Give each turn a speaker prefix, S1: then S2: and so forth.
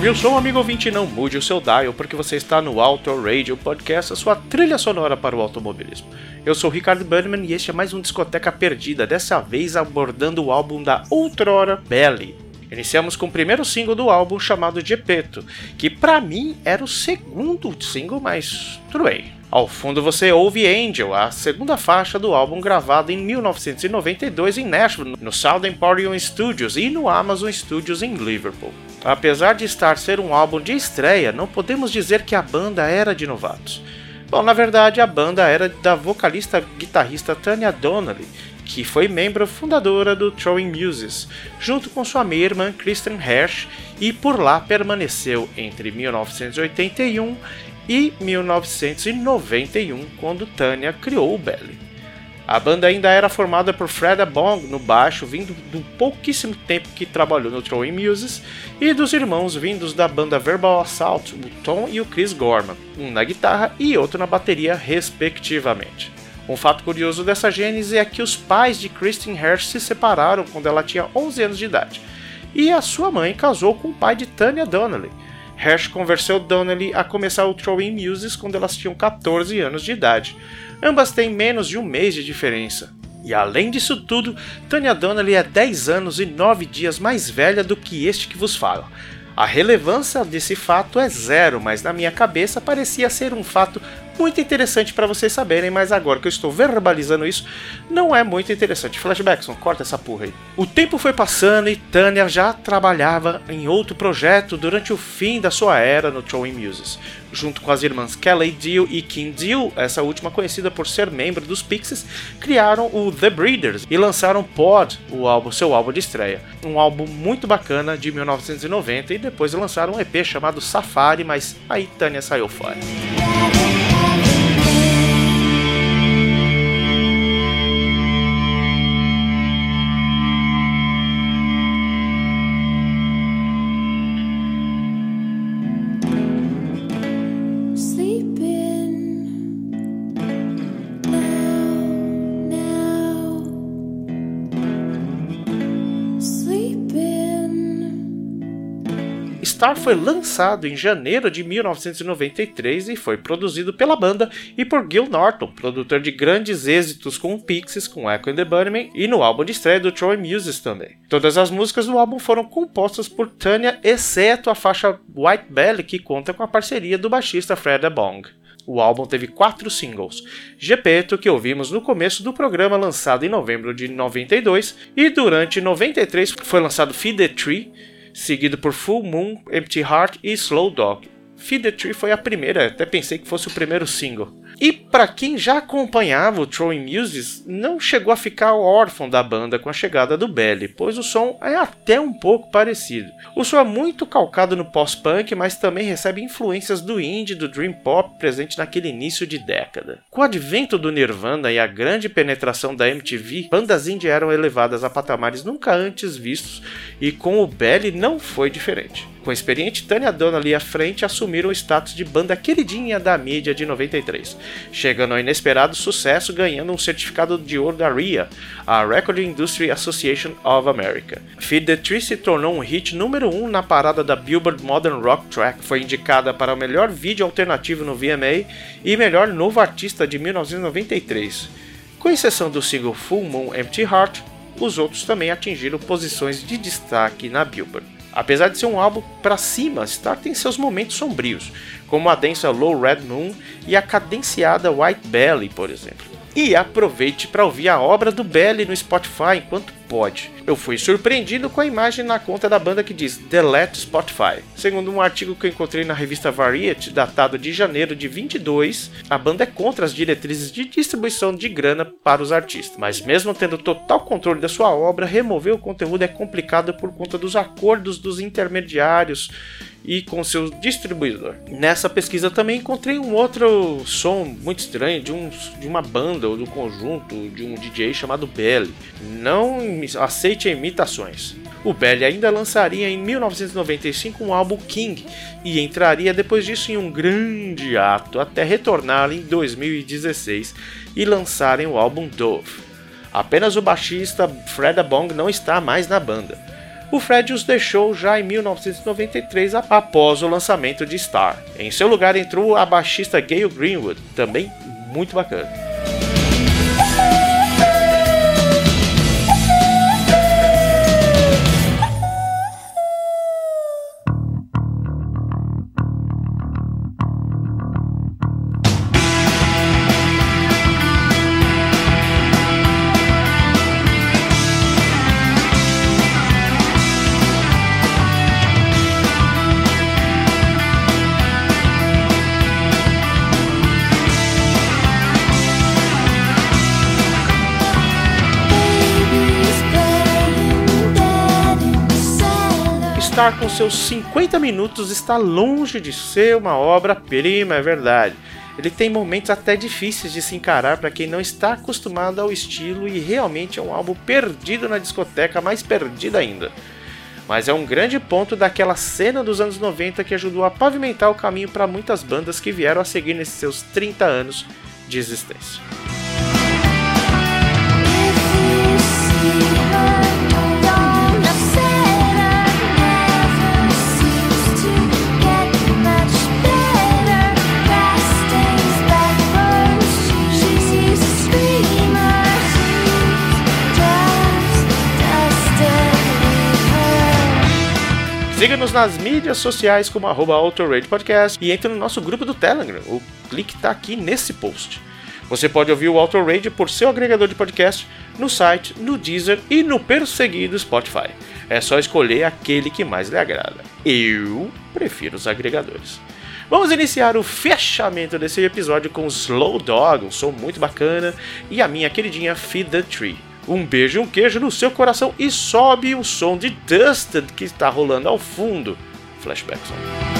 S1: O som, amigo ouvinte, não mude o seu dial, porque você está no Auto Radio Podcast, a sua trilha sonora para o automobilismo. Eu sou Ricardo Burnman e este é mais um Discoteca Perdida, dessa vez abordando o álbum da outrora Belly. Iniciamos com o primeiro single do álbum chamado Gepeto, que pra mim era o segundo single, mas tudo bem. Ao fundo você ouve Angel, a segunda faixa do álbum gravado em 1992 em Nashville, no Sound Emporium Studios e no Amazon Studios em Liverpool. Apesar de estar ser um álbum de estreia, não podemos dizer que a banda era de novatos. Bom, na verdade a banda era da vocalista guitarrista Tanya Donnelly, que foi membro fundadora do Throwing Muses, junto com sua meia-irmã Kristen Hersh, e por lá permaneceu entre 1981 e 1991, quando Tanya criou o Belly. A banda ainda era formada por Fred Bong no baixo, vindo do pouquíssimo tempo que trabalhou no Throwing Muses, e dos irmãos vindos da banda Verbal Assault, o Tom e o Chris Gorman, um na guitarra e outro na bateria, respectivamente. Um fato curioso dessa gênese é que os pais de Kristen Hersh se separaram quando ela tinha 11 anos de idade, e a sua mãe casou com o pai de Tanya Donnelly. Hersh convenceu Donnelly a começar o Throwing Muses quando elas tinham 14 anos de idade. Ambas têm menos de um mês de diferença. E além disso tudo, Tanya Donnelly é 10 anos e 9 dias mais velha do que este que vos fala. A relevância desse fato é zero, mas na minha cabeça parecia ser um fato muito interessante para vocês saberem, mas agora que eu estou verbalizando isso, não é muito interessante. Flashbackson, corta essa porra aí. O tempo foi passando e Tanya já trabalhava em outro projeto durante o fim da sua era no Throwing Muses. Junto com as irmãs Kelly Deal e Kim Deal, essa última conhecida por ser membro dos Pixies, criaram o The Breeders e lançaram Pod, o álbum, seu álbum de estreia. Um álbum muito bacana de 1990 e depois lançaram um EP chamado Safari, mas aí Tanya saiu fora. Star foi lançado em janeiro de 1993 e foi produzido pela banda e por Gil Norton, produtor de grandes êxitos com o Pixies, com Echo and the Bunnymen e no álbum de estreia do Troy Muses também. Todas as músicas do álbum foram compostas por Tanya, exceto a faixa White Belly, que conta com a parceria do baixista Fred Bong. O álbum teve quatro singles: Gepeto, que ouvimos no começo do programa, lançado em novembro de 92, e durante 93 foi lançado Feed the Tree, seguido por Full Moon, Empty Heart e Slow Dog. Feed the Tree foi a primeira, até pensei que fosse o primeiro single. E para quem já acompanhava o Throwing Muses, não chegou a ficar órfão da banda com a chegada do Belly, pois o som é até um pouco parecido. O som é muito calcado no pós-punk, mas também recebe influências do indie e do dream pop presente naquele início de década. Com o advento do Nirvana e a grande penetração da MTV, bandas indie eram elevadas a patamares nunca antes vistos, e com o Belly não foi diferente. Com a experiente Tanya Donnelly à frente, assumiram o status de banda queridinha da mídia de 93, chegando ao inesperado sucesso ganhando um certificado de ouro da RIA, a Record Industry Association of America. Feed the Tree se tornou um hit número 1 um na parada da Billboard Modern Rock Track, foi indicada para o melhor vídeo alternativo no VMA e melhor novo artista de 1993. Com exceção do single Full Moon Empty Heart, os outros também atingiram posições de destaque na Billboard. Apesar de ser um álbum para cima, Star tem seus momentos sombrios, como a densa Low Red Moon e a cadenciada White Belly, por exemplo. E aproveite para ouvir a obra do Belly no Spotify enquanto pode. Eu fui surpreendido com a imagem na conta da banda que diz Delete Spotify. Segundo um artigo que eu encontrei na revista Variety, datado de janeiro de 22, a banda é contra as diretrizes de distribuição de grana para os artistas. Mas mesmo tendo total controle da sua obra, remover o conteúdo é complicado por conta dos acordos dos intermediários e com seu distribuidor. Nessa pesquisa também encontrei um outro som muito estranho de, um, de uma banda ou do conjunto de um DJ chamado Belly. Não aceite imitações. O Belly ainda lançaria em 1995 um álbum King e entraria depois disso em um grande ato até retornar em 2016 e lançarem o álbum Dove. Apenas o baixista Fred Bong não está mais na banda o Fred os deixou já em 1993 após o lançamento de Star. Em seu lugar entrou a baixista Gail Greenwood, também muito bacana. Star com seus 50 minutos está longe de ser uma obra-prima, é verdade.
S2: Ele tem momentos até difíceis de se encarar para quem não está acostumado ao estilo e realmente é um álbum perdido na discoteca, mais perdido ainda. Mas é um grande ponto daquela cena dos anos 90 que ajudou a pavimentar o caminho para muitas bandas que vieram a seguir nesses seus 30 anos de existência. Siga-nos nas mídias sociais como arroba Podcast e entre no nosso grupo do Telegram. O link está aqui nesse post. Você pode ouvir o Autorade por seu agregador de podcast no site, no Deezer e no perseguido Spotify. É só escolher aquele que mais lhe agrada. Eu prefiro os agregadores. Vamos iniciar o fechamento desse episódio com Slow Dog, um som muito bacana, e a minha queridinha Feed the Tree. Um beijo e um queijo no seu coração e sobe o som de Dusted que está rolando ao fundo. Flashback song.